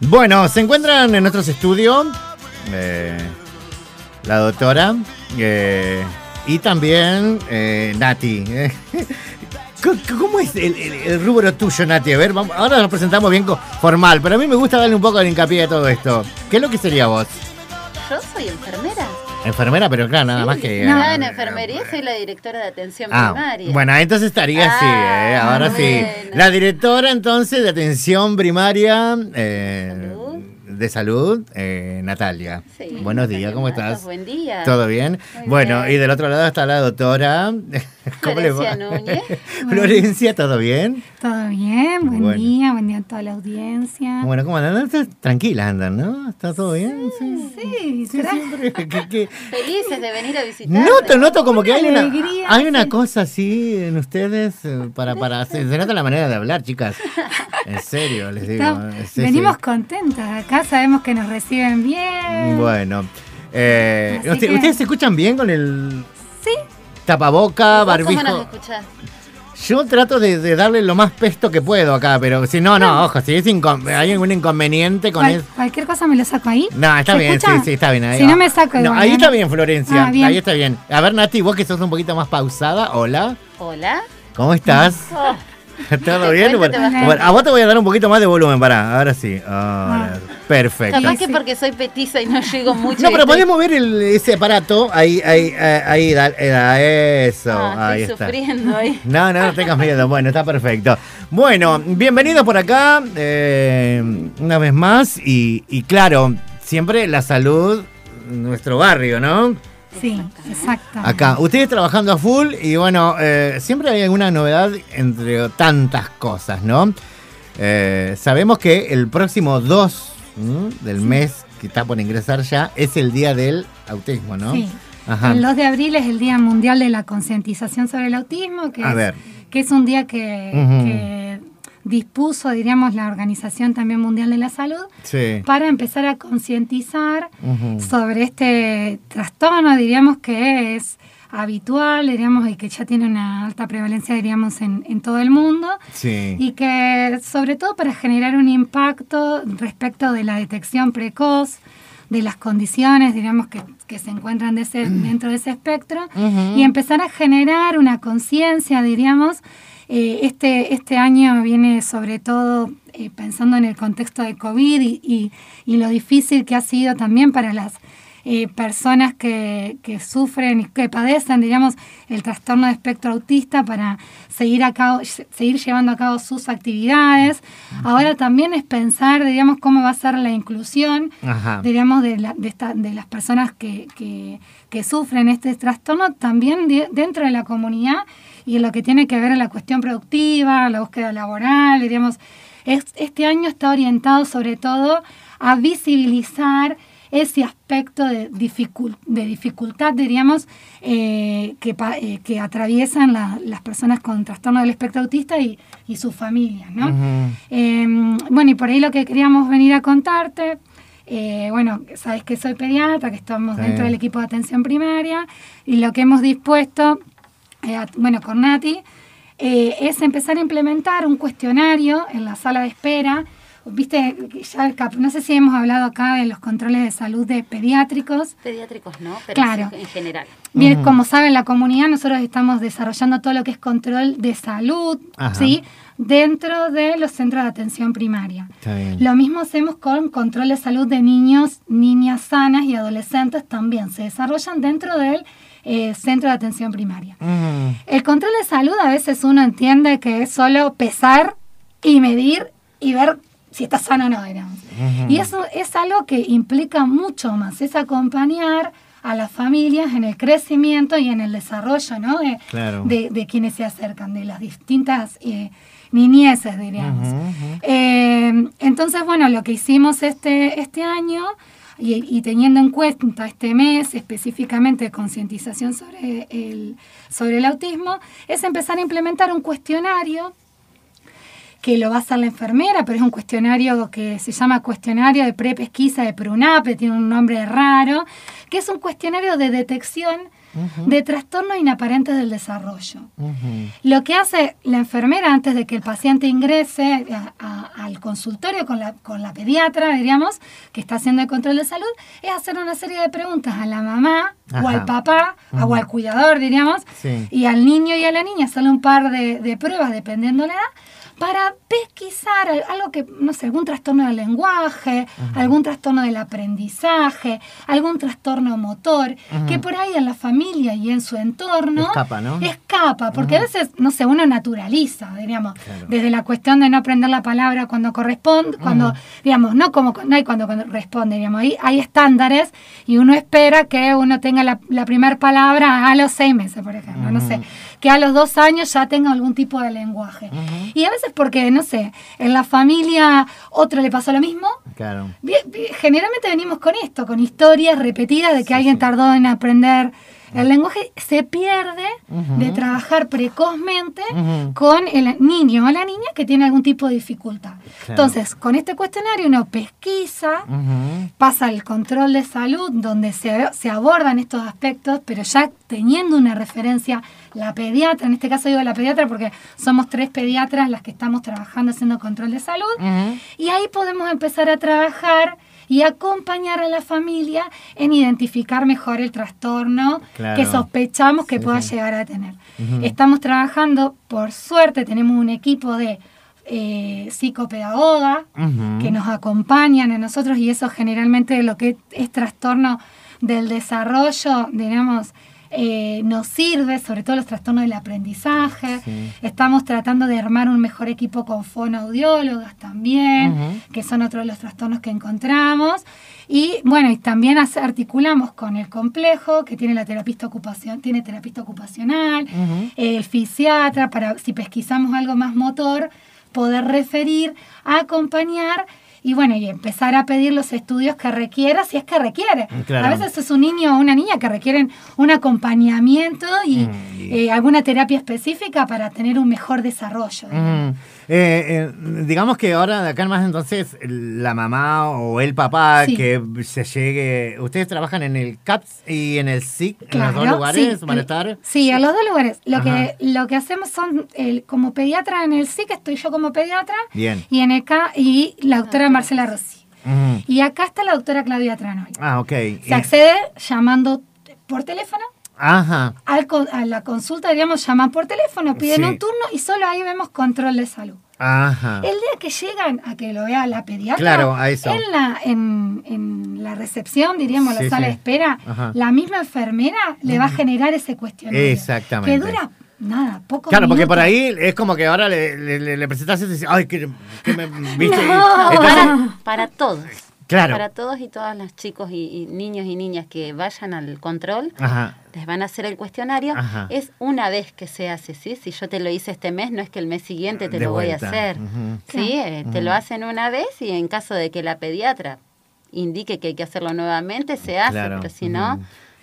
Bueno, se encuentran en nuestros estudios eh, la doctora eh, y también eh, Nati. ¿Cómo- ¿Cómo es el, rubro tuyo, Nati? A ver, ahora nos presentamos bien formal, pero a mí me gusta darle un poco de hincapié a todo esto. ¿Qué es lo que sería vos? Yo soy enfermera. Enfermera, pero claro, nada más que... No, eh, en enfermería soy la directora de atención Ah, primaria. bueno, entonces estaría así, Ah, ¿eh? ahora sí. La directora entonces de atención primaria eh. De salud, eh, Natalia. Sí, Buenos días, ¿cómo estás? Buen día. ¿Todo bien? Muy bueno, bien. y del otro lado está la doctora. ¿Cómo le va? Florencia Núñez. Florencia, ¿todo bien? Todo bien, buen Bueno. día, buen día a toda la audiencia. Bueno, ¿cómo andan? Ustedes Tranquilas andan, ¿no? ¿Está todo bien? Sí. sí, siempre. que- que- Felices de venir a visitar. Noto, noto como que hay una, hay una cosa así en ustedes eh, para, para se, se nota la manera de hablar, chicas. En serio, les digo. está- eh, sí, venimos sí. contentas. Acá sabemos que nos reciben bien. Bueno, eh, Así usted- que- ¿ustedes se escuchan bien con el Sí, tapaboca, ¿Vos ¿Cómo nos barbijo? escuchás? Yo trato de, de darle lo más pesto que puedo acá, pero si no, no, ojo, si es incon- hay algún inconveniente con eso. cualquier cosa me lo saco ahí. No, está ¿Se bien, escucha? sí, sí, está bien. Ahí, Si va. no me saco No, igual, ahí ¿eh? está bien, Florencia. Ah, bien. Ahí está bien. A ver, Nati, vos que sos un poquito más pausada, hola. Hola. ¿Cómo estás? Oh, ¿Todo bien? cuento, Bueno, a- bueno, a vos te voy a dar un poquito más de volumen, pará. Ahora sí. Ahora, Perfecto. capaz Sí, que porque soy petiza y no llego mucho. No, pero estoy- podemos ver el, ese aparato. Ahí, ahí, ahí, ahí, da- da eso. Ah, ahí estoy está. sufriendo ahí. No, no, no tengas miedo. Bueno, está perfecto. Bueno, bienvenidos por acá eh, una vez más. Y, y claro, siempre la salud, nuestro barrio, ¿no? Sí, exacto. Acá, ustedes trabajando a full y bueno, eh, siempre hay alguna novedad entre tantas cosas, ¿no? Eh, sabemos que el próximo 2 ¿m? del mes que está por ingresar ya es el día del autismo, ¿no? Sí. Ajá. El 2 de abril es el Día Mundial de la Concientización sobre el Autismo, que, A es, ver. que es un día que dispuso, diríamos, la Organización también Mundial de la Salud Sí. para empezar a concientizar Ujú. sobre este trastorno, diríamos que es habitual, diríamos, y que ya tiene una alta prevalencia, diríamos, en, en todo el mundo, Sí. y que sobre todo para generar un impacto respecto de la detección precoz, de las condiciones, diríamos, que, que se encuentran de ese- dentro de ese espectro, y empezar a generar una conciencia, diríamos. Eh, este, este año viene sobre todo eh, pensando en el contexto de COVID y, y- y lo difícil que ha sido también para las eh, personas que, que sufren y que padecen, digamos, el trastorno de espectro autista para seguir, a cabo, seguir llevando a cabo sus actividades. Ahora también es pensar, digamos, cómo va a ser la inclusión Ajá. diríamos, de, la- de, esta- de las personas que, que- que sufren este trastorno también de- dentro de la comunidad y en lo que tiene que ver en la cuestión productiva, la búsqueda laboral, diríamos, es- este año está orientado sobre todo a visibilizar ese aspecto de, dificul- de dificultad, diríamos, eh, que, eh, que atraviesan la- las personas con trastorno del espectro autista y, y sus familias, ¿no? Eh, bueno, y por ahí lo que queríamos venir a contarte, eh, bueno, sabes que soy pediatra, que estamos Sí. dentro del equipo de atención primaria, y lo que hemos dispuesto, a- bueno, con Nati, es empezar a implementar un cuestionario en la sala de espera. Viste, ya el cap- no sé si hemos hablado acá de los controles de salud de pediátricos. Pediátricos no, pero Claro. en general. Bien, como saben, la comunidad nosotros estamos desarrollando todo lo que es control de salud, Ajá. ¿sí? Dentro de los centros de atención primaria. Está bien. Lo mismo hacemos con control de salud de niños, niñas sanas y adolescentes también. Se desarrollan dentro del eh, centro de atención primaria. El control de salud a veces uno entiende que es solo pesar y medir y ver si está sano o no, digamos. Y eso es algo que implica mucho más, es acompañar a las familias en el crecimiento y en el desarrollo ¿no? de, Claro. de, de quienes se acercan, de las distintas eh, niñeces, diríamos. Eh, entonces, bueno, lo que hicimos este, este año y, y teniendo en cuenta este mes específicamente de concientización sobre el, sobre el autismo, es empezar a implementar un cuestionario que lo va a hacer la enfermera, pero es un cuestionario que se llama cuestionario de prepesquisa de PRUNAPE, tiene un nombre raro, que es un cuestionario de detección de trastornos inaparentes del desarrollo. Lo que hace la enfermera antes de que el paciente ingrese a- a- al consultorio con la, con la pediatra, diríamos, que está haciendo el control de salud, es hacer una serie de preguntas a la mamá o al papá o al cuidador, diríamos, Sí. y al niño y a la niña, solo un par de, de pruebas dependiendo la edad, para pesquisar al- algo que, no sé, algún trastorno del lenguaje, algún trastorno del aprendizaje, algún trastorno motor, que por ahí en la familia y en su entorno Escapa, ¿no? escapa, porque a veces, no sé, uno naturaliza, diríamos, Claro. desde la cuestión de no aprender la palabra cuando corresponde, cuando, digamos, no como no hay cuando, cuando responde, digamos, ahí hay estándares y uno espera que uno tenga la, la primera palabra a los seis meses, por ejemplo, no sé, que a los dos años ya tenga algún tipo de lenguaje. Y a veces porque, no sé, en la familia otro le pasó lo mismo, Claro. Generalmente venimos con esto, con historias repetidas de que alguien tardó en aprender el lenguaje, se pierde de trabajar precozmente Ujú. con el niño o la niña que tiene algún tipo de dificultad. Claro. Entonces, con este cuestionario uno pesquisa, Ujú. Pasa el control de salud donde se, se abordan estos aspectos, pero ya teniendo una referencia, la pediatra, en este caso digo la pediatra porque somos tres pediatras las que estamos trabajando haciendo control de salud, y ahí podemos empezar a trabajar y acompañar a la familia en identificar mejor el trastorno Claro. que sospechamos que Sí, pueda sí. llegar a tener. Estamos trabajando, por suerte, tenemos un equipo de eh, psicopedagoga que nos acompañan a nosotros y eso generalmente lo que es trastorno del desarrollo, digamos, eh, nos sirve, sobre todo los trastornos del aprendizaje. Sí. Estamos tratando de armar un mejor equipo con fonoaudiólogas también, que son otros de los trastornos que encontramos. Y bueno, y también articulamos con el complejo, que tiene la terapista ocupación, tiene terapista ocupacional, Ujú. el fisiatra, para si pesquisamos algo más motor, poder referir, acompañar y bueno, y empezar a pedir los estudios que requiera, si es que requiere. Claro. A veces es un niño o una niña que requieren un acompañamiento y, Mm, eh, alguna terapia específica para tener un mejor desarrollo. Mm. Eh, eh, digamos que ahora de acá en más entonces la mamá o el papá Sí. que se llegue, ustedes trabajan en el CAPS y en el SIC, en los dos lugares sí, estar. Sí, a los dos lugares. Lo Ajá. que, lo que hacemos son, el- como pediatra en el SIC, estoy yo como pediatra, Bien. y en el CA, y la doctora Marcela Rossi. Y acá está la doctora Claudia Tranoli. Ah, ok. Se Y- accede llamando por teléfono. Ajá. Al con- a la consulta, diríamos, llaman por teléfono, piden Sí. un turno y solo ahí vemos control de salud. Ajá. El día que llegan a que lo vea la pediatra, Claro, a eso. En, la, en, en la recepción, diríamos, Sí, la sala sí. de espera, Ajá. la misma enfermera le va a generar ese cuestionario. Exactamente. Que dura, nada, poco Claro, porque por ahí es como que ahora le, le, le- le presentas y dices, ay, que, que me viste. No. Entonces, Para, para todos. Claro. Para todos y todas los chicos y, y niños y niñas que vayan al control, Ajá. les van a hacer el cuestionario. Ajá. Es una vez que se hace, ¿sí? Si yo te lo hice este mes, no es que el mes siguiente te De lo voy a hacer. ¿Sí? Eh, Te lo hacen una vez y en caso de que la pediatra indique que hay que hacerlo nuevamente, se hace, Claro. pero si no,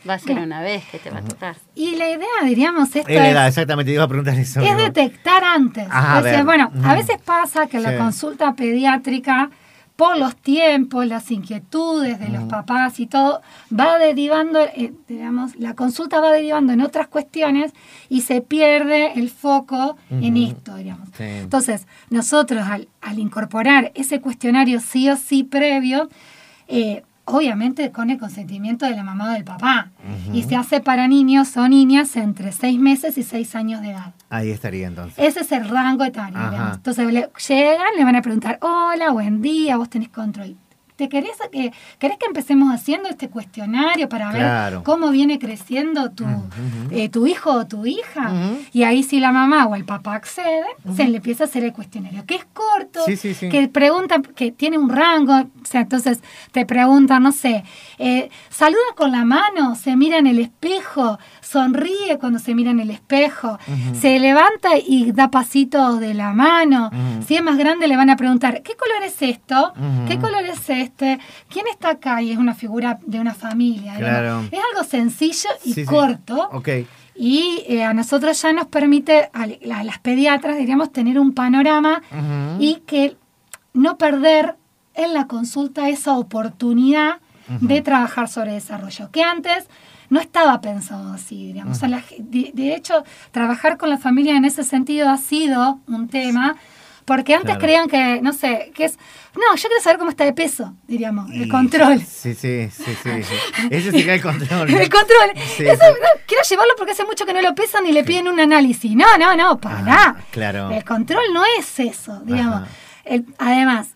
va a ser una vez que te va a tocar. Y la idea, diríamos, esto Es exactamente, te iba a preguntar eso. es detectar antes. Ajá, a bueno, a veces pasa que Sí. la consulta pediátrica, por los tiempos, las inquietudes de los papás y todo, va derivando, eh, digamos, la consulta va derivando en otras cuestiones y se pierde el foco en esto, digamos. Sí. Entonces, nosotros al, al incorporar ese cuestionario sí o sí previo, eh, obviamente con el consentimiento de la mamá o del papá, y se hace para niños o niñas entre 6 meses y 6 años de edad. Ahí estaría entonces. Ese es el rango etario. Entonces le- llegan, le van a preguntar, hola, buen día, vos tenés control. ¿Te querés, que querés que empecemos haciendo este cuestionario para ver cómo viene creciendo tu, eh, tu hijo o tu hija? Y ahí si la mamá o el papá accede, se le empieza a hacer el cuestionario, que es corto, Sí, sí, sí. que pregunta, que tiene un rango, o sea, entonces te preguntan, no sé, eh, saluda con la mano, se mira en el espejo, sonríe cuando se mira en el espejo, se levanta y da pasitos de la mano. Si es más grande le van a preguntar, ¿qué color es esto? ¿Qué color es este? ¿Quién está acá? Y es una figura de una familia. Claro. Es algo sencillo y Sí, sí. corto. Ok. Y eh, a nosotros ya nos permite, a, la- a las pediatras, diríamos, tener un panorama y que no perder en la consulta esa oportunidad de trabajar sobre desarrollo. Que antes no estaba pensado así, diríamos. O sea, la de, de hecho, trabajar con la familia en ese sentido ha sido un tema, porque antes Claro. creían que, no sé, que es, no, yo quiero saber cómo está de peso, diríamos, el control. Sí, sí, sí, sí. sí. Ese sería el control. ¿no? El control. Sí, Eso, sí. no, quiero llevarlo porque hace mucho que no lo pesan y le piden un análisis. No, no, no, pará. Ah, claro. El control no es eso, digamos. El- además,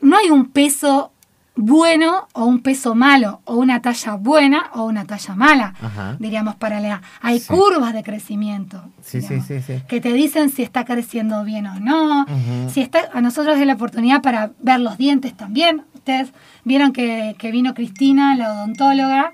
no hay un peso bueno o un peso malo, o una talla buena o una talla mala, Ajá. diríamos, para la edad. Hay Sí. curvas de crecimiento. Sí, sí, digamos, sí, sí. Que te dicen si está creciendo bien o no. Si está, a nosotros es la oportunidad para ver los dientes también. Ustedes vieron que, que vino Cristina, la odontóloga,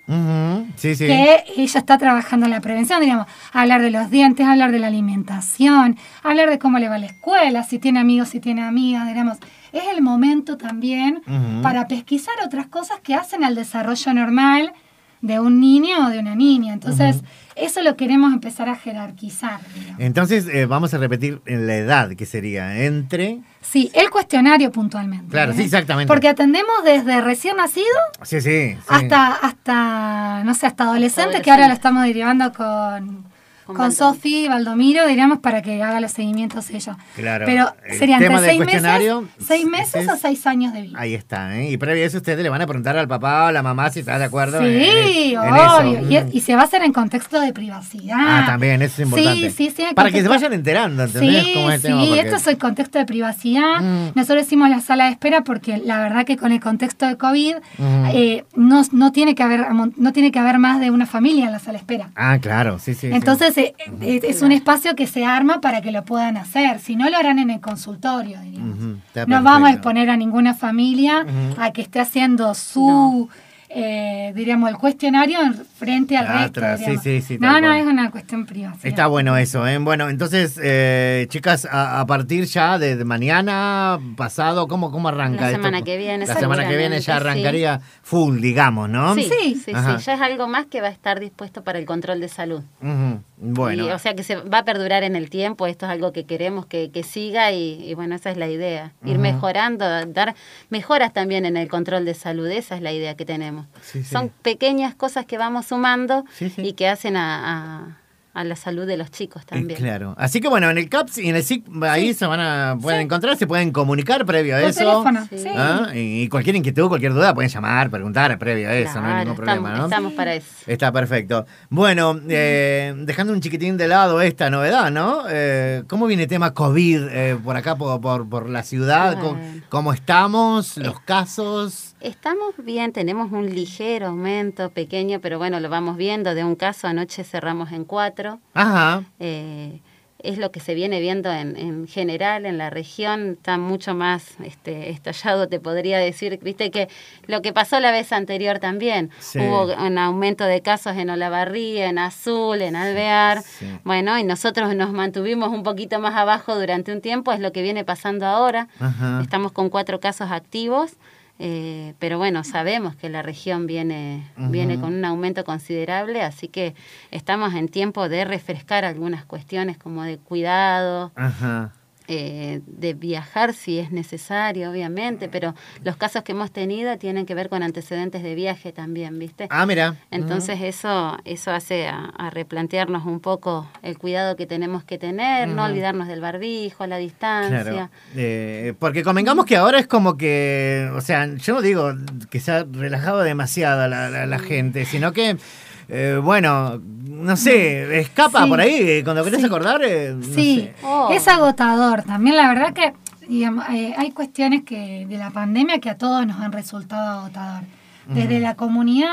que ella está trabajando en la prevención, digamos, hablar de los dientes, hablar de la alimentación, hablar de cómo le va a la escuela, si tiene amigos, si tiene amigas, digamos. Es el momento también para pesquisar otras cosas que hacen al desarrollo normal de un niño o de una niña. Entonces, eso lo queremos empezar a jerarquizar. digamos. Entonces, eh, vamos a repetir en la edad que sería entre. Sí, el cuestionario puntualmente. Claro, ¿eh? sí, exactamente. Porque atendemos desde recién nacido Sí, sí. sí. hasta, hasta, no sé, hasta adolescente, que ahora lo estamos derivando con, Con con. Sofi y Valdomiro, diríamos, para que haga los seguimientos ella. Claro. Pero serían del seis meses, seis meses ese o seis años de vida. Ahí está, ¿eh? Y previo a eso, ustedes le van a preguntar al papá o a la mamá si está de acuerdo. Sí, en obvio. eso. Y, se va a hacer en contexto de privacidad. Ah, también, eso es importante. Sí, sí, sí. Para que se vayan enterando, ¿entendés? Sí, cómo es el sí, tema, porque- esto es el contexto de privacidad. Mm. Nosotros hicimos la sala de espera porque la verdad que con el contexto de COVID Mm. eh, no, no, tiene que haber, no tiene que haber más de una familia en la sala de espera. Ah, claro, sí, sí. sí. Entonces eh, eh, es un espacio que se arma para que lo puedan hacer. Si no, lo harán en el consultorio. diríamos. No vamos a exponer a ninguna familia a que esté haciendo su, eh, diríamos, el cuestionario en frente al resto. sí, sí, sí, no, no, cual. es una cuestión privada. Está bueno eso, ¿eh? Bueno, entonces, eh, chicas, a, a partir ya de, de mañana, pasado, ¿cómo, cómo arranca La esto? semana que viene, La semana que viene ya arrancaría full, digamos, ¿no? Sí, Sí. sí, ya es algo más que va a estar dispuesto para el control de salud. Ujú, Bueno. Y, o sea que se va a perdurar en el tiempo, esto es algo que queremos que, que siga y, y bueno, esa es la idea, ir mejorando, dar mejoras también en el control de salud, esa es la idea que tenemos. Sí, sí. Son pequeñas cosas que vamos sumando sí. y que hacen a, a- a la salud de los chicos Eh, también. claro. Así que bueno, en el CAPS y en el SIC ahí se van a pueden Sí. encontrar, se pueden comunicar previo a Por eso. teléfono, Sí. sí. ¿Ah? Y cualquier inquietud, cualquier duda pueden llamar, preguntar previo a eso, no hay ningún problema, estamos, ¿no? estamos para eso. Está perfecto. Bueno, eh, dejando un chiquitín de lado esta novedad, ¿no? Eh, ¿Cómo viene el tema COVID eh, por acá, por, por, por la ciudad? ¿Cómo, Bueno. cómo estamos? ¿Los casos? Estamos bien, tenemos un ligero aumento pequeño, pero bueno, lo vamos viendo. De un caso anoche cerramos en cuatro. Ajá. Eh, es lo que se viene viendo en, en general en la región, está mucho más este, estallado, te podría decir, viste que lo que pasó la vez anterior también, Sí. hubo un aumento de casos en Olavarría, en Azul, en Alvear, sí. bueno, y nosotros nos mantuvimos un poquito más abajo durante un tiempo, es lo que viene pasando ahora, Ajá. estamos con cuatro casos activos. Eh, pero bueno, sabemos que la región viene, viene con un aumento considerable, así que estamos en tiempo de refrescar algunas cuestiones como de cuidado, Ajá. Eh, de viajar si es necesario, obviamente, pero los casos que hemos tenido tienen que ver con antecedentes de viaje también, ¿viste? Ah, mira. Entonces eso, eso hace a, a replantearnos un poco el cuidado que tenemos que tener, no olvidarnos del barbijo, la distancia. Claro. Eh, porque convengamos que ahora es como que, o sea, yo no digo que se ha relajado demasiado la, la- la gente, sino que, eh, bueno, no sé, escapa Sí. por ahí, eh, cuando querés Sí. acordar, eh, no Sí, sé. Oh. es agotador. También la verdad que digamos, eh, hay cuestiones que de la pandemia que a todos nos han resultado agotador. Desde la comunidad,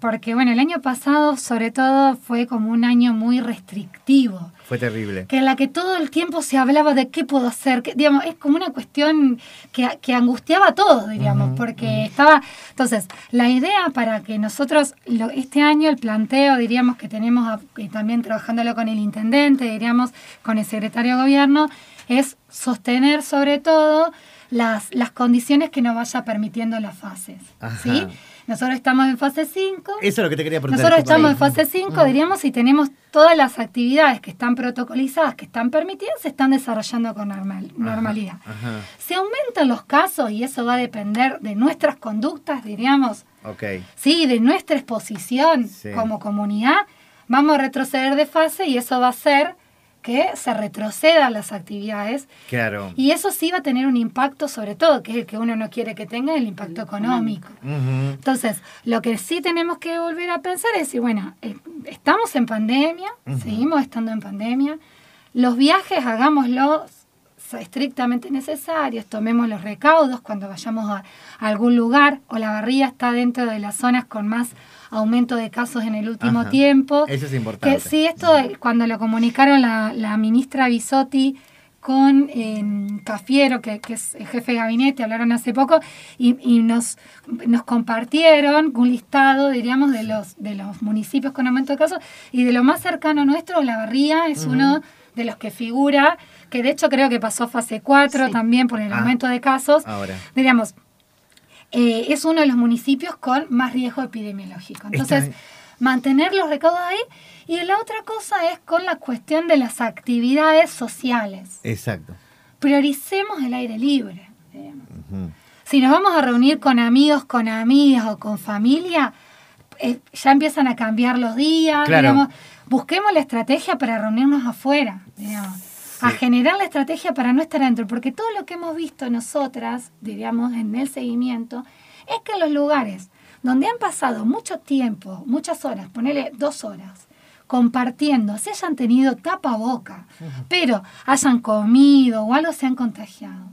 porque bueno, el año pasado sobre todo fue como un año muy restrictivo, Fue terrible. que en la que todo el tiempo se hablaba de qué puedo hacer, que, digamos, es como una cuestión que, que angustiaba a todos, diríamos, porque estaba... Entonces, la idea para que nosotros, lo- este año el planteo, diríamos que tenemos, a- y también trabajándolo con el intendente, diríamos, con el secretario de gobierno, es sostener sobre todo las, las condiciones que nos vaya permitiendo las fases. ¿sí? Nosotros estamos en fase 5. Eso es lo que te quería preguntar. Nosotros estamos en fase 5, diríamos, y tenemos todas las actividades que están protocolizadas, que están permitidas, se están desarrollando con normal, normalidad. Ajá. Se aumentan los casos y eso va a depender de nuestras conductas, diríamos, Ok. Sí, de nuestra exposición Sí. como comunidad, vamos a retroceder de fase y eso va a hacer que se retrocedan las actividades Claro. y eso sí va a tener un impacto sobre todo, que es el que uno no quiere que tenga, el impacto económico. Entonces, lo que sí tenemos que volver a pensar es decir, bueno, eh, estamos en pandemia, seguimos estando en pandemia, los viajes hagámoslos estrictamente necesarios, tomemos los recaudos cuando vayamos a, a algún lugar o la barría está dentro de las zonas con más aumento de casos en el último Ajá. tiempo. Eso es importante. Que sí, esto cuando lo comunicaron la, la ministra Bisotti con eh, Cafiero, que, que es el jefe de gabinete, hablaron hace poco, y, y nos, nos compartieron un listado, diríamos, de los, de los municipios con aumento de casos, y de lo más cercano nuestro, La Barría es uno de los que figura, que de hecho creo que pasó fase 4 Sí. también por el Ah. aumento de casos. Ahora. Diríamos, eh, es uno de los municipios con más riesgo epidemiológico. Entonces, mantener los recaudos ahí. Y la otra cosa es con la cuestión de las actividades sociales. Exacto. Prioricemos el aire libre. Si nos vamos a reunir con amigos, con amigas o con familia, eh, ya empiezan a cambiar los días. Claro. digamos. busquemos la estrategia para reunirnos afuera. digamos. A generar la estrategia para no estar adentro. Porque todo lo que hemos visto nosotras, diríamos, en el seguimiento, es que en los lugares donde han pasado mucho tiempo, muchas horas, ponele dos horas, compartiendo, se hayan tenido tapaboca, pero hayan comido o algo se han contagiado,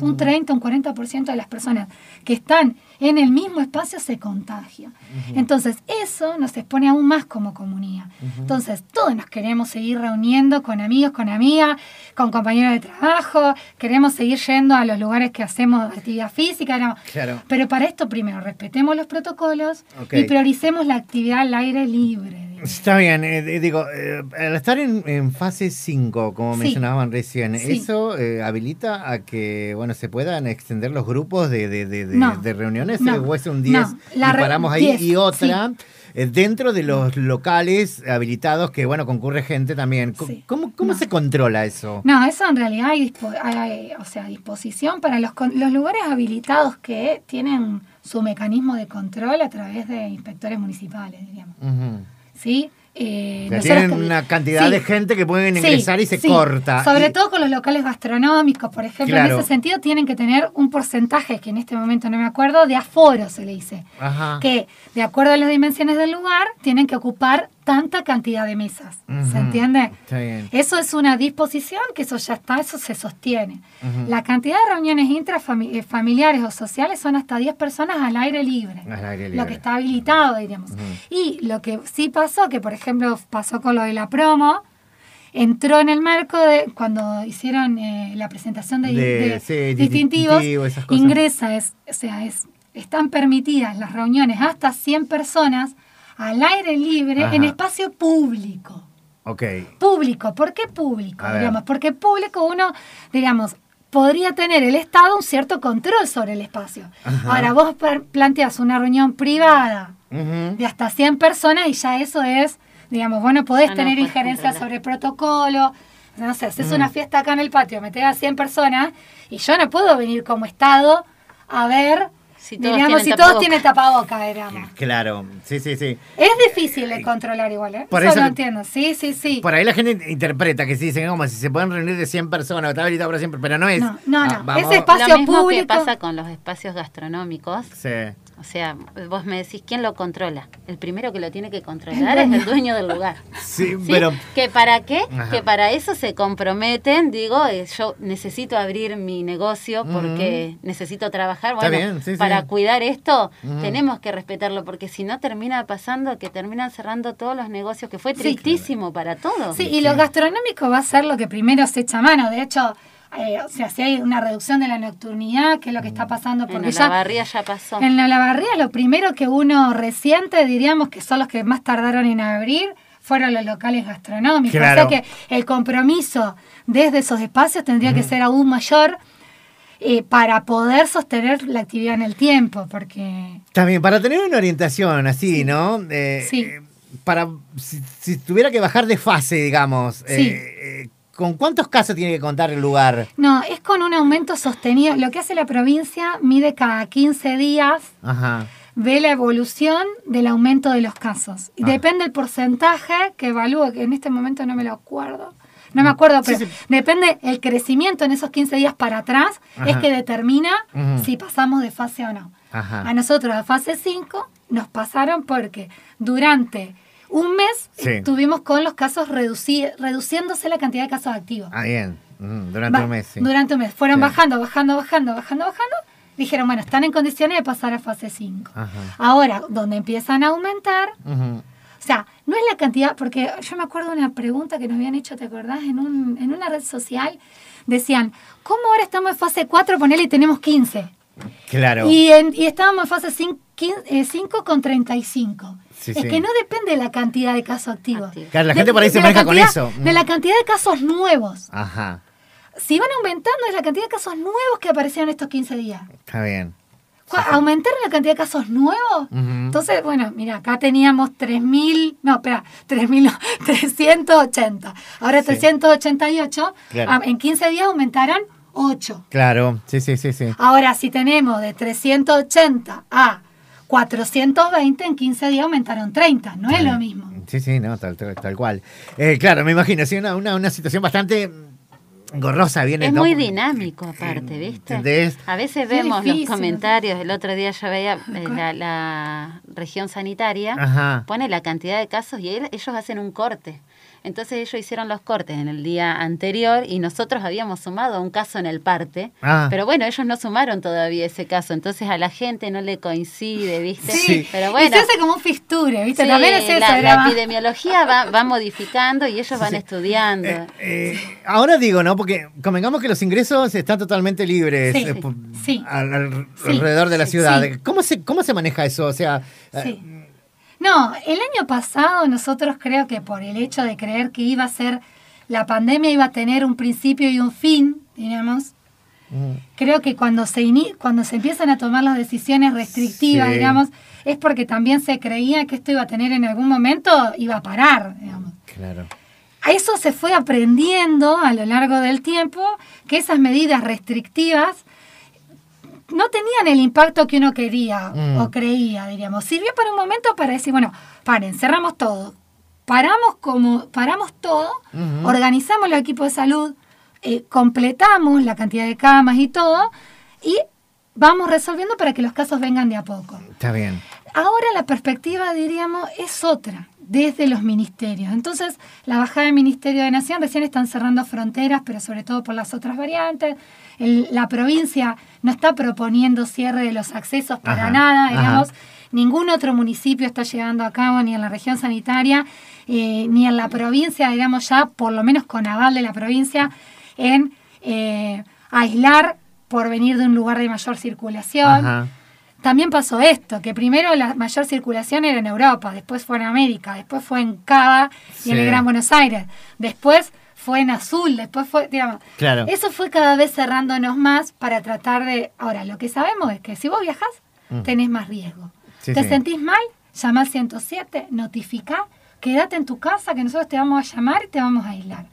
Un 30, un 40% de las personas que están en el mismo espacio se contagia. Entonces, eso nos expone aún más como comunidad. Entonces, todos nos queremos seguir reuniendo con amigos, con amigas, con compañeros de trabajo, queremos seguir yendo a los lugares que hacemos actividad física, no. Claro. pero para esto primero respetemos los protocolos y prioricemos la actividad al aire libre. Está bien, eh, eh, digo, eh, al estar en, en fase 5, como Sí. mencionaban recién, Sí. ¿eso eh, habilita a que bueno se puedan extender los grupos de, de, de, de- No. de reuniones? No. ¿O es un 10 No. Y paramos ahí? 10, y otra, dentro de los locales habilitados que, bueno, concurre gente también. ¿Cómo, cómo se controla eso? No, eso en realidad hay, hay, o sea, disposición para los, los lugares habilitados que tienen su mecanismo de control a través de inspectores municipales, diríamos. Ujú. ¿Sí? Eh, tienen una cantidad Sí. de gente que pueden Sí, ingresar y se sí. corta. Sobre Y- todo con los locales gastronómicos, por ejemplo. Claro. En ese sentido tienen que tener un porcentaje, que en este momento no me acuerdo, de aforo, se le dice. Ajá. Que de acuerdo a las dimensiones del lugar, tienen que ocupar tanta cantidad de mesas. Ujú. ¿Se entiende? Está bien. Eso es una disposición que eso ya está, eso se sostiene. La cantidad de reuniones intrafamiliares o sociales son hasta 10 personas al aire libre. Al aire Lo que está habilitado, diríamos. Y lo que sí pasó, que por ejemplo pasó con lo de la promo, entró en el marco de cuando hicieron eh, la presentación de, De- de sí, distintivos, distintivo, ingresa, es, o sea, es, están permitidas las reuniones hasta 100 personas al aire libre Ajá. en espacio público Ok. público. ¿Por qué público? Digamos, porque público uno, digamos, podría tener el Estado un cierto control sobre el espacio. Ajá. Ahora vos planteas una reunión privada de hasta 100 personas y ya eso es, digamos, vos no podés no tener injerencia sobre protocolo. No sé, haces una fiesta acá en el patio, metés a 100 personas y yo no puedo venir como Estado a ver, Si todos digamos, tienen si todos tienen tapaboca, digamos. Claro, sí, sí, sí. Es difícil de controlar igual, ¿eh? Por eso, eso lo que- entiendo, sí, sí, sí. Por ahí la gente interpreta que sí, dicen como si se pueden reunir de 100 personas, está habilitado para siempre, pero no es. No, no, Ah, no. vamos- Ese espacio Lo mismo que público. pasa con los espacios gastronómicos. Sí. O sea, vos me decís, ¿quién lo controla? El primero que lo tiene que controlar es el dueño del lugar. Sí, ¿Sí? pero. Que para qué? Ajá. Que para eso se comprometen, digo, eh, yo necesito abrir mi negocio porque necesito trabajar. Está Bueno, bien, sí, sí. para cuidar esto tenemos que respetarlo porque si no termina pasando que terminan cerrando todos los negocios, que fue Sí. tristísimo para todos. Sí, y lo gastronómico va a ser lo que primero se echa a mano. De hecho, eh, o sea, si hay una reducción de la nocturnidad, que es lo que está pasando, En la ya barría ya pasó. en la Lavarría lo primero que uno reciente, diríamos que son los que más tardaron en abrir, fueron los locales gastronómicos. Claro. O sea que el compromiso desde esos espacios tendría que ser aún mayor eh, para poder sostener la actividad en el tiempo, porque... También, para tener una orientación así, ¿no? Eh, Sí. eh, para. Si, si tuviera que bajar de fase, digamos. Sí. eh, ¿Con cuántos casos tiene que contar el lugar? No, es con un aumento sostenido. Lo que hace la provincia mide cada 15 días Ajá. ve la evolución del aumento de los casos. Y Ah. depende el porcentaje que evalúa, que en este momento no me lo acuerdo. No me acuerdo, pero sí. depende el crecimiento en esos 15 días para atrás, es que determina si pasamos de fase o no. A nosotros a fase 5 nos pasaron porque durante un mes Sí. estuvimos con los casos reduci- reduciéndose la cantidad de casos activos. Ah, bien. Mm, durante Va- un mes, sí. Durante un mes. Fueron Sí. bajando, bajando, bajando, bajando, bajando. Dijeron, bueno, están en condiciones de pasar a fase 5. Ajá. Ahora, donde empiezan a aumentar, o sea, no es la cantidad, porque yo me acuerdo de una pregunta que nos habían hecho, ¿te acordás? En, un, en una red social, decían, ¿cómo ahora estamos en fase 4, ponele y tenemos 15? Claro. Y, en- y estábamos en fase 5 con 35. Sí, es sí. que no depende de la cantidad de casos activos. Claro, la gente De- por ahí se maneja con eso. De la cantidad de casos nuevos. Ajá. Si van aumentando es la cantidad de casos nuevos que aparecieron estos 15 días. Está bien. Cu- ¿Aumentaron la cantidad de casos nuevos? Entonces, bueno, mira, acá teníamos 3.000, no, espera, 3.000, no, 380. Ahora Sí. 388. Claro. Ah, En 15 días aumentaron 8. Claro. Sí, sí, sí, sí. Ahora, si tenemos de 380 a 420, en 15 días aumentaron 30. No es lo mismo. Sí, sí, no, tal, tal, tal cual. Eh, claro, me imagino, sí, una, una, una situación bastante gorrosa viene. Es ¿no? muy dinámico aparte, ¿viste? ¿Entendés? A veces Qué vemos difícil. los comentarios, el otro día yo veía eh, la, la región sanitaria, Ajá. pone la cantidad de casos y él- ellos hacen un corte. Entonces ellos hicieron los cortes en el día anterior y nosotros habíamos sumado un caso en el parte, Ah. pero bueno, ellos no sumaron todavía ese caso, entonces a la gente no le coincide, ¿viste? Sí. Pero y bueno, se hace como un fisture, ¿viste? sí, También es eso. la, epidemiología va, va modificando y ellos van sí. estudiando. Eh, eh, ahora digo, ¿no? Porque convengamos que los ingresos están totalmente libres Sí, eh, al- al- Sí, alrededor de la ciudad. sí. ¿Cómo, se, ¿Cómo se maneja eso? O sea, eh, Sí. No, el año pasado nosotros creo que por el hecho de creer que iba a ser, la pandemia iba a tener un principio y un fin, digamos, mm, creo que cuando se, cuando se empiezan a tomar las decisiones restrictivas, Sí. digamos, es porque también se creía que esto iba a tener en algún momento, iba a parar, digamos. claro. A eso se fue aprendiendo a lo largo del tiempo que esas medidas restrictivas no tenían el impacto que uno quería Mm. o creía, diríamos. Sirvió para un momento para decir, bueno, paren, cerramos todo. Paramos como, paramos todo, organizamos los equipos de salud, eh, completamos la cantidad de camas y todo, y vamos resolviendo para que los casos vengan de a poco. Está bien. Ahora la perspectiva, diríamos, es otra, desde los ministerios. Entonces, la bajada del Ministerio de Nación recién están cerrando fronteras, pero sobre todo por las otras variantes. El- la provincia no está proponiendo cierre de los accesos para Ajá, nada, ajá. digamos. Ningún otro municipio está llevando a cabo, ni en la región sanitaria, eh, ni en la provincia, digamos ya, por lo menos con aval de la provincia, en eh, aislar por venir de un lugar de mayor circulación. Ajá. También pasó esto, que primero la mayor circulación era en Europa, después fue en América, después fue en Cava y en el Gran Buenos Aires, después fue en Azul, después fue, digamos, Claro. eso fue cada vez cerrándonos más para tratar de... Ahora, lo que sabemos es que si vos viajás, Mm. tenés más riesgo. Sí, ¿Te sí. sentís mal? Llama al 107, notificá, quédate en tu casa que nosotros te vamos a llamar y te vamos a aislar.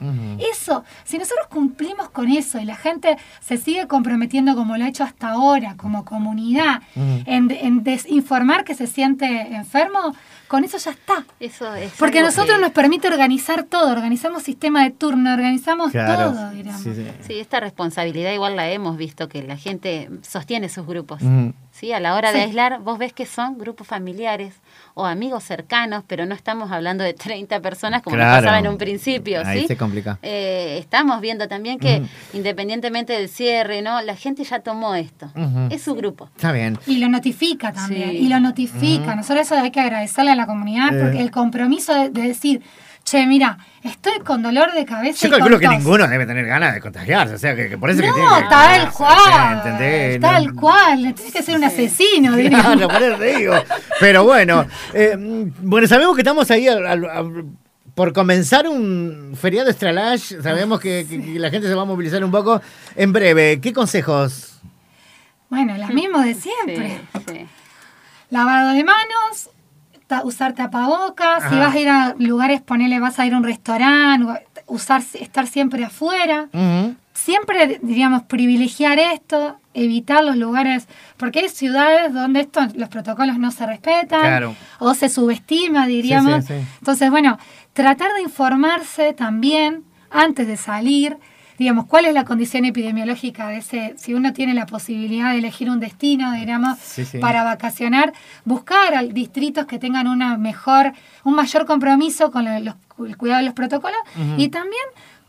Eso, si nosotros cumplimos con eso y la gente se sigue comprometiendo como lo ha hecho hasta ahora, como comunidad, en, en desinformar que se siente enfermo, con eso ya está. Eso es Porque a nosotros que- nos permite organizar todo, organizamos sistema de turno, organizamos Claro. todo, digamos. Sí, sí. Sí, esta responsabilidad igual la hemos visto, que la gente sostiene sus grupos. Ujú. ¿Sí? A la hora Sí. de aislar, vos ves que son grupos familiares o amigos cercanos, pero no estamos hablando de 30 personas como nos Claro. pasaba en un principio. Ahí ¿sí? se complica. Eh, estamos viendo también que independientemente del cierre, ¿no? la gente ya tomó esto. Es su grupo. Está bien. Y lo notifica también, Sí. y lo notifica. Nosotros eso hay que agradecerle a la comunidad Eh. porque el compromiso de, de decir, che, mira, estoy con dolor de cabeza. Yo y calculo con que tos". ninguno debe tener ganas de contagiarse, o sea, que, que por eso que tiene No, que- tal cual. ¿entendés? Tal No- cual. Tienes que ser un asesino, diría. Claro, por eso te digo. Pero bueno, eh, bueno, sabemos que estamos ahí por comenzar un feriado extra large. Sabemos que, que- que la gente se va a movilizar un poco. En breve, ¿qué consejos? Bueno, lo mismo de siempre. Sí, sí. Lavado de manos, ta- usar tapabocas. Si Ajá. vas a ir a lugares, ponele, vas a ir a un restaurante, usar, estar siempre afuera. Siempre, diríamos, privilegiar esto. evitar los lugares, porque hay ciudades donde esto, los protocolos no se respetan Claro. o se subestima, diríamos. Sí, sí, sí. Entonces, bueno, tratar de informarse también antes de salir, digamos, cuál es la condición epidemiológica de ese, si uno tiene la posibilidad de elegir un destino, Sí, sí. para vacacionar, buscar distritos que tengan una mejor, un mayor compromiso con la- los- el cuidado de los protocolos y también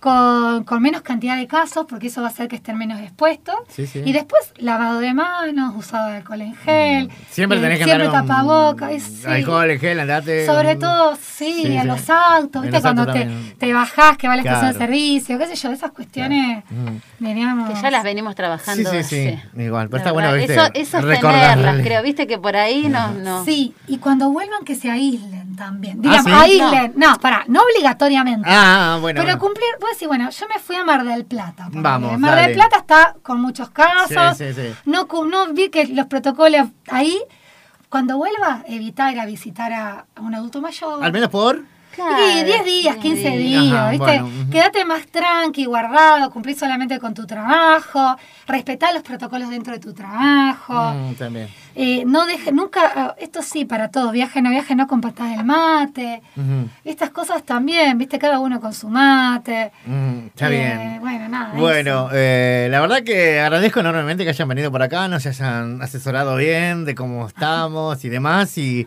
con, con menos cantidad de casos, porque eso va a hacer que estén menos expuestos. Sí, sí. Y después, lavado de manos, usado de alcohol en gel. Siempre eh, tenés que siempre tapabocas. sí. Alcohol, en gel, andate. Sobre todo, sí, Sí, en sí. los autos, ¿viste? los Cuando autos te, te bajás, que va a la estación de servicio, qué sé yo, esas cuestiones, Ujú. diríamos. Que ya las venimos trabajando. sí, sí. Igual, pero La está bueno, ¿viste? Eso, eso es tenerlas, creo, viste que por ahí no, no. Sí, y cuando vuelvan que se aíslen también. ¿Ah, Digamos, aíslen. No, pará, no obligatoriamente. Ah, bueno. pero bueno. cumplir, vos decís, bueno, yo me fui a Mar del Plata. Vamos, Mar dale. del Plata está con muchos casos. Sí, sí, sí. No, no vi que los protocolos ahí. Cuando vuelva, evitar ir a visitar a, a un adulto mayor. Al menos por. Claro, Sí, 10 días, 15 días, Ajá, ¿viste? bueno. Quédate más tranqui, guardado, cumplir solamente con tu trabajo, respetar los protocolos dentro de tu trabajo. Mm, también. Eh, no deje, nunca, esto sí para todos, viaje no viaje, no compartas el mate. Estas cosas también, viste, cada uno con su mate. Mm, está Eh, bien. Bueno, nada. Bueno, eh, la verdad que agradezco enormemente que hayan venido por acá, nos hayan asesorado bien de cómo estamos y demás. Y,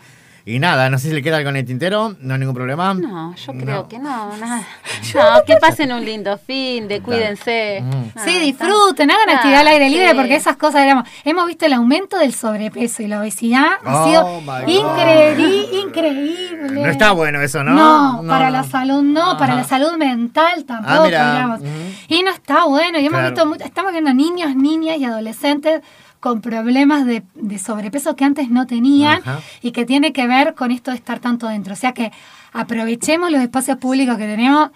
y nada, no sé si le queda algo en el tintero, no hay ningún problema. No, yo creo No. que no, nada. No, que pasen un lindo fin, de cuídense. Mm. Nada, Sí, disfruten, hagan actividad al aire libre sí. porque esas cosas, digamos, hemos visto el aumento del sobrepeso y la obesidad ha Oh, sido increíble, increíble. No está bueno eso, ¿no? No, No, para no. la salud no, para la salud mental tampoco, Ah, mira, digamos. Y no está bueno, y hemos Claro. visto, estamos viendo niños, niñas y adolescentes con problemas de, de sobrepeso que antes no tenían Ajá. y que tiene que ver con esto de estar tanto dentro. O sea que aprovechemos los espacios públicos que tenemos.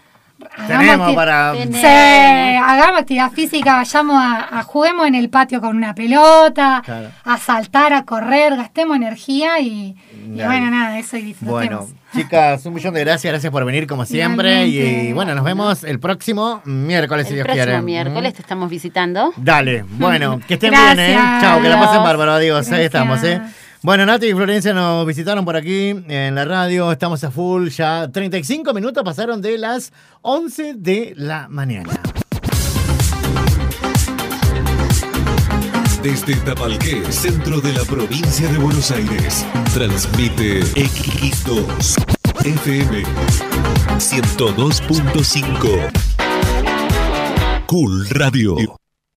Hagamos Tenemos para. Sí, hagamos actividad física, vayamos a, a- juguemos en el patio con una pelota, Claro. a saltar, a correr, gastemos energía y, bueno, nada, eso y disfrutemos. Bueno, chicas, un millón de gracias, gracias por venir como siempre. Y, bueno, nos vemos el próximo miércoles, si El Dios próximo quiere. miércoles Mm. te estamos visitando. Dale, bueno, que estén bien, ¿eh? Chao, que la pasen bárbaro, adiós, ahí estamos, ¿eh? Bueno, Nati y Florencia nos visitaron por aquí en la radio, estamos a full, ya 35 minutos pasaron de las 11 de la mañana. Desde Tapalqué, centro de la provincia de Buenos Aires, transmite X2 FM 102.5 Cool Radio.